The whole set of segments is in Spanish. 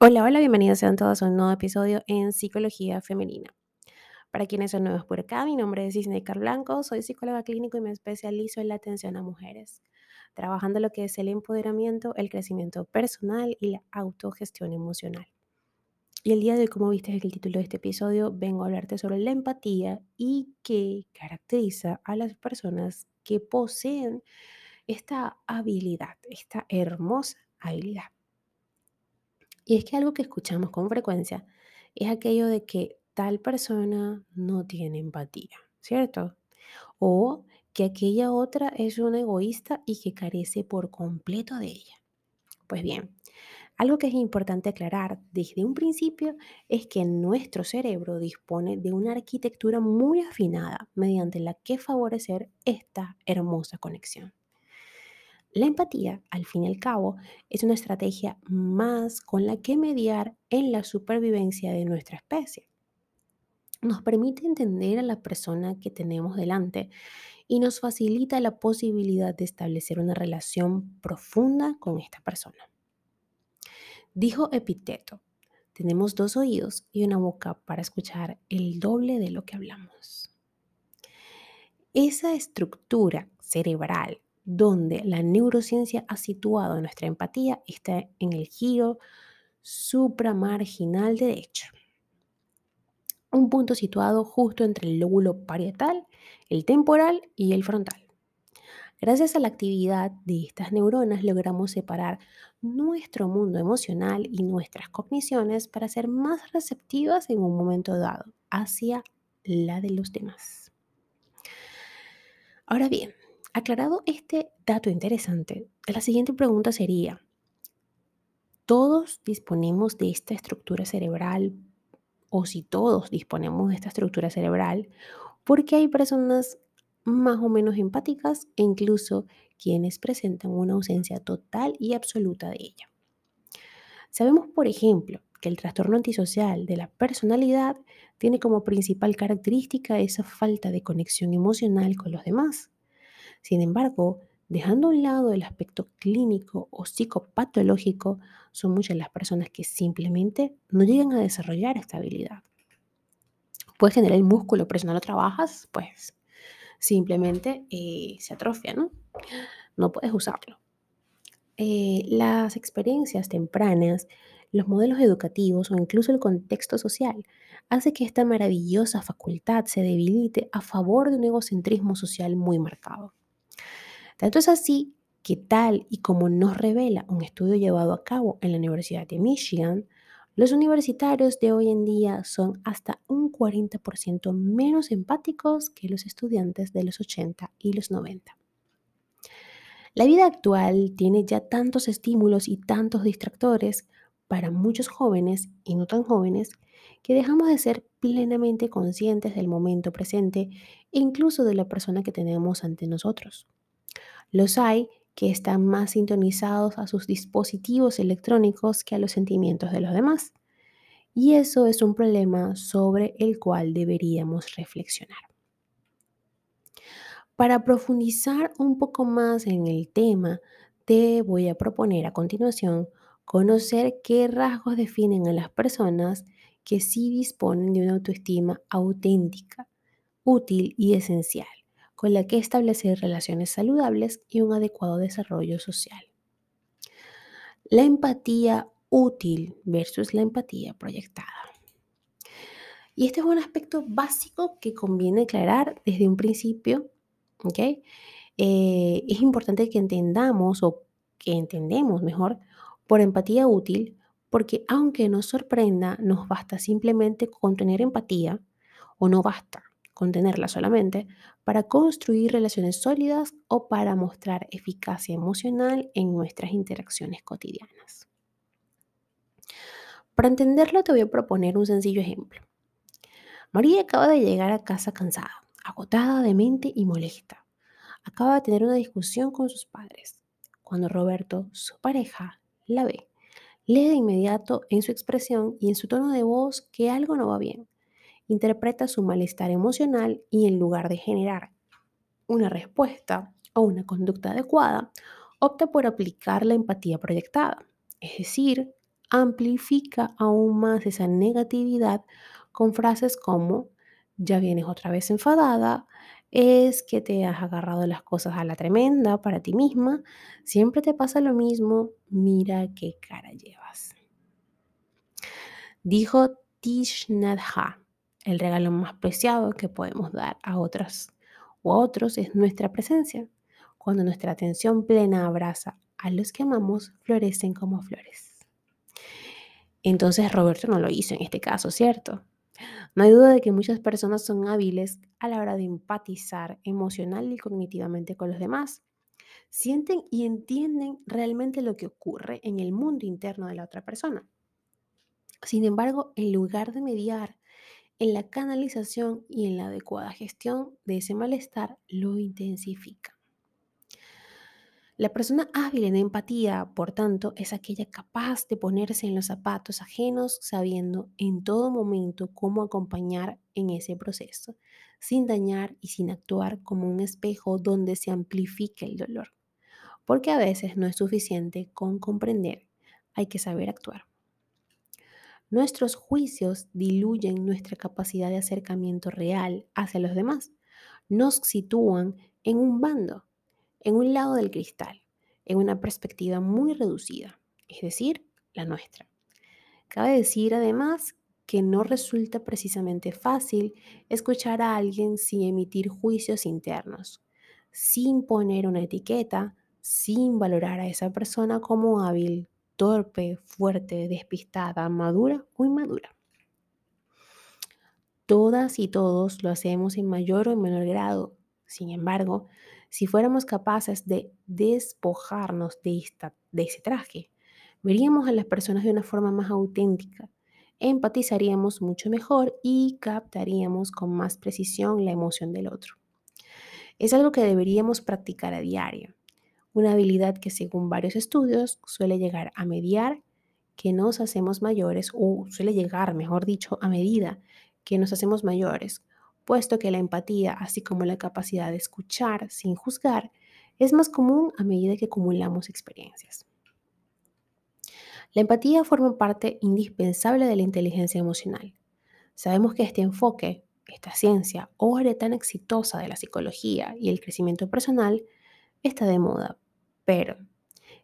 Hola, hola, bienvenidos sean todos a un nuevo episodio en Psicología Femenina. Para quienes son nuevos por acá, mi nombre es Cisne Blanco, soy psicóloga clínico y me especializo en la atención a mujeres, trabajando lo que es el empoderamiento, el crecimiento personal y la autogestión emocional. Y el día de hoy, como viste en el título de este episodio, vengo a hablarte sobre la empatía y qué caracteriza a las personas que poseen esta habilidad, esta hermosa habilidad. Y es que algo que escuchamos con frecuencia es aquello de que tal persona no tiene empatía, ¿cierto? O que aquella otra es una egoísta y que carece por completo de ella. Pues bien, algo que es importante aclarar desde un principio es que nuestro cerebro dispone de una arquitectura muy afinada mediante la que favorecer esta hermosa conexión. La empatía, al fin y al cabo, es una estrategia más con la que mediar en la supervivencia de nuestra especie. Nos permite entender a la persona que tenemos delante y nos facilita la posibilidad de establecer una relación profunda con esta persona. Dijo Epiteto, tenemos dos oídos y una boca para escuchar el doble de lo que hablamos. Esa estructura cerebral donde la neurociencia ha situado nuestra empatía está en el giro supramarginal derecho. Un punto situado justo entre el lóbulo parietal, el temporal y el frontal. Gracias a la actividad de estas neuronas logramos separar nuestro mundo emocional y nuestras cogniciones para ser más receptivas en un momento dado hacia la de los demás. Ahora bien, Aclarado este dato interesante, la siguiente pregunta sería, ¿todos disponemos de esta estructura cerebral o si todos disponemos de esta estructura cerebral? Porque hay personas más o menos empáticas e incluso quienes presentan una ausencia total y absoluta de ella. Sabemos, por ejemplo, que el trastorno antisocial de la personalidad tiene como principal característica esa falta de conexión emocional con los demás. Sin embargo, dejando a un lado el aspecto clínico o psicopatológico, son muchas las personas que simplemente no llegan a desarrollar esta habilidad. Puedes tener el músculo, pero si no lo trabajas, pues simplemente eh, se atrofia, ¿no? No puedes usarlo. Eh, las experiencias tempranas, los modelos educativos o incluso el contexto social hace que esta maravillosa facultad se debilite a favor de un egocentrismo social muy marcado. Tanto es así que tal y como nos revela un estudio llevado a cabo en la Universidad de Michigan, los universitarios de hoy en día son hasta un 40% menos empáticos que los estudiantes de los 80 y los 90. La vida actual tiene ya tantos estímulos y tantos distractores para muchos jóvenes y no tan jóvenes que dejamos de ser plenamente conscientes del momento presente e incluso de la persona que tenemos ante nosotros. Los hay que están más sintonizados a sus dispositivos electrónicos que a los sentimientos de los demás. Y eso es un problema sobre el cual deberíamos reflexionar. Para profundizar un poco más en el tema, te voy a proponer a continuación conocer qué rasgos definen a las personas que sí disponen de una autoestima auténtica, útil y esencial con la que establecer relaciones saludables y un adecuado desarrollo social. La empatía útil versus la empatía proyectada. Y este es un aspecto básico que conviene aclarar desde un principio. ¿okay? Eh, es importante que entendamos o que entendemos mejor por empatía útil, porque aunque nos sorprenda, nos basta simplemente con tener empatía o no basta contenerla solamente, para construir relaciones sólidas o para mostrar eficacia emocional en nuestras interacciones cotidianas. Para entenderlo te voy a proponer un sencillo ejemplo. María acaba de llegar a casa cansada, agotada de mente y molesta. Acaba de tener una discusión con sus padres. Cuando Roberto, su pareja, la ve, lee de inmediato en su expresión y en su tono de voz que algo no va bien interpreta su malestar emocional y en lugar de generar una respuesta o una conducta adecuada, opta por aplicar la empatía proyectada, es decir, amplifica aún más esa negatividad con frases como, ya vienes otra vez enfadada, es que te has agarrado las cosas a la tremenda para ti misma, siempre te pasa lo mismo, mira qué cara llevas. Dijo Tish el regalo más preciado que podemos dar a otras o a otros es nuestra presencia. Cuando nuestra atención plena abraza a los que amamos, florecen como flores. Entonces Roberto no lo hizo en este caso, ¿cierto? No hay duda de que muchas personas son hábiles a la hora de empatizar emocional y cognitivamente con los demás. Sienten y entienden realmente lo que ocurre en el mundo interno de la otra persona. Sin embargo, en lugar de mediar en la canalización y en la adecuada gestión de ese malestar, lo intensifica. La persona hábil en empatía, por tanto, es aquella capaz de ponerse en los zapatos ajenos sabiendo en todo momento cómo acompañar en ese proceso, sin dañar y sin actuar como un espejo donde se amplifique el dolor. Porque a veces no es suficiente con comprender, hay que saber actuar. Nuestros juicios diluyen nuestra capacidad de acercamiento real hacia los demás. Nos sitúan en un bando en un lado del cristal, en una perspectiva muy reducida, es decir, la nuestra. Cabe decir además que no resulta precisamente fácil escuchar a alguien sin emitir juicios internos, sin poner una etiqueta, sin valorar a esa persona como hábil, torpe, fuerte, despistada, madura o inmadura. Todas y todos lo hacemos en mayor o en menor grado. Sin embargo, si fuéramos capaces de despojarnos de, de ese traje, veríamos a las personas de una forma más auténtica, empatizaríamos mucho mejor y captaríamos con más precisión la emoción del otro. Es algo que deberíamos practicar a diario, una habilidad que según varios estudios suele llegar a mediar que nos hacemos mayores o suele llegar, mejor dicho, a medida que nos hacemos mayores, puesto que la empatía, así como la capacidad de escuchar sin juzgar, es más común a medida que acumulamos experiencias. La empatía forma parte indispensable de la inteligencia emocional. Sabemos que este enfoque, esta ciencia o área tan exitosa de la psicología y el crecimiento personal está de moda, pero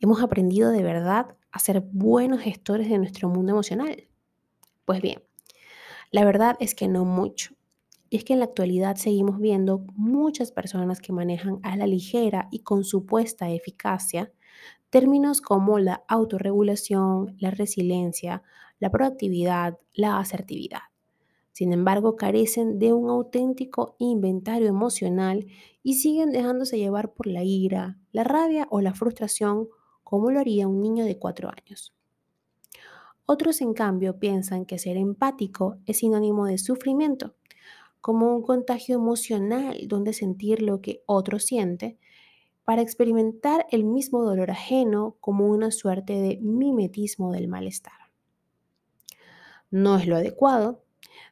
¿hemos aprendido de verdad a ser buenos gestores de nuestro mundo emocional? Pues bien, la verdad es que no mucho. Y es que en la actualidad seguimos viendo muchas personas que manejan a la ligera y con supuesta eficacia términos como la autorregulación, la resiliencia, la proactividad, la asertividad. Sin embargo, carecen de un auténtico inventario emocional y siguen dejándose llevar por la ira, la rabia o la frustración como lo haría un niño de cuatro años. Otros, en cambio, piensan que ser empático es sinónimo de sufrimiento como un contagio emocional donde sentir lo que otro siente para experimentar el mismo dolor ajeno como una suerte de mimetismo del malestar. No es lo adecuado.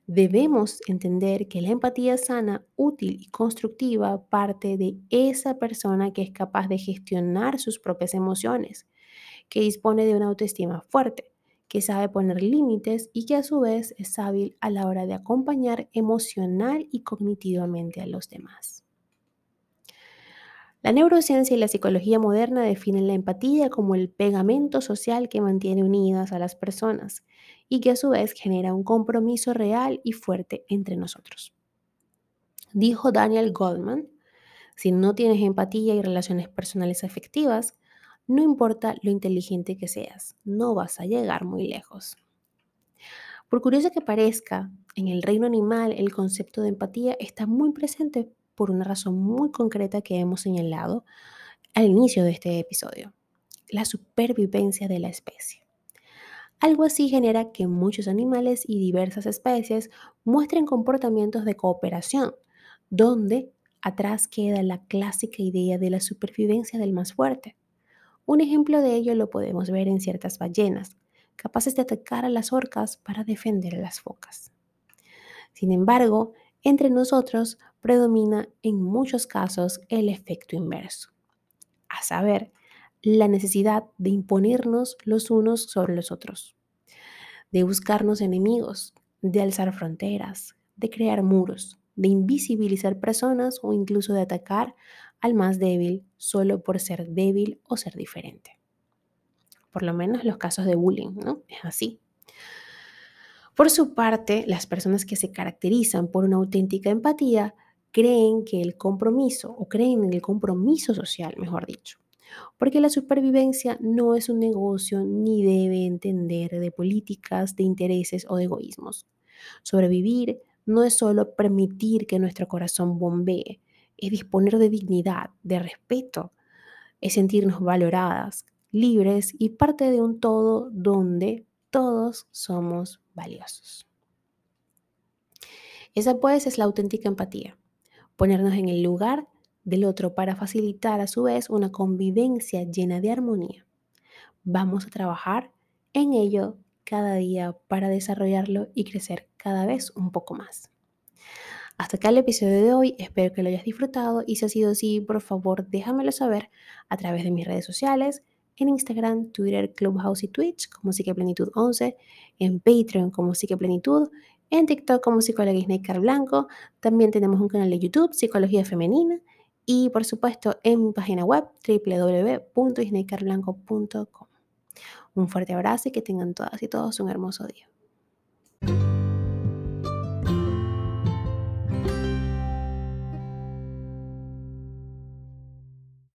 Debemos entender que la empatía sana, útil y constructiva parte de esa persona que es capaz de gestionar sus propias emociones, que dispone de una autoestima fuerte, que sabe poner límites y que a su vez es hábil a la hora de acompañar emocional y cognitivamente a los demás. La neurociencia y la psicología moderna definen la empatía como el pegamento social que mantiene unidas a las personas y que a su vez genera un compromiso real y fuerte entre nosotros. Dijo Daniel Goldman, si no tienes empatía y relaciones personales efectivas, no importa lo inteligente que seas, no vas a llegar muy lejos. Por curioso que parezca, en el reino animal el concepto de empatía está muy presente por una razón muy concreta que hemos señalado al inicio de este episodio, la supervivencia de la especie. Algo así genera que muchos animales y diversas especies muestren comportamientos de cooperación, donde atrás queda la clásica idea de la supervivencia del más fuerte. Un ejemplo de ello lo podemos ver en ciertas ballenas, capaces de atacar a las orcas para defender a las focas. Sin embargo, entre nosotros predomina en muchos casos el efecto inverso, a saber, la necesidad de imponernos los unos sobre los otros. De buscarnos enemigos, de alzar fronteras, de crear muros, de invisibilizar personas o incluso de atacar al más débil solo por ser débil o ser diferente. Por lo menos los casos de bullying, ¿no? Es así. Por su parte, las personas que se caracterizan por una auténtica empatía creen que el compromiso, o creen en el compromiso social, mejor dicho, porque la supervivencia no es un negocio ni debe entender de políticas, de intereses o de egoísmos. Sobrevivir no es solo permitir que nuestro corazón bombee, es disponer de dignidad, de respeto, es sentirnos valoradas, libres y parte de un todo donde todos somos valiosos. Esa pues es la auténtica empatía, ponernos en el lugar del otro para facilitar a su vez una convivencia llena de armonía. Vamos a trabajar en ello cada día para desarrollarlo y crecer cada vez un poco más. Hasta acá el episodio de hoy, espero que lo hayas disfrutado y si ha sido así, por favor déjamelo saber a través de mis redes sociales, en Instagram, Twitter, Clubhouse y Twitch como Psiqueplenitud 11, en Patreon como Psiqueplenitud, en TikTok como Psicóloga Snaker Blanco, también tenemos un canal de YouTube, Psicología Femenina, y por supuesto en mi página web www.snakerblanco.com. Un fuerte abrazo y que tengan todas y todos un hermoso día.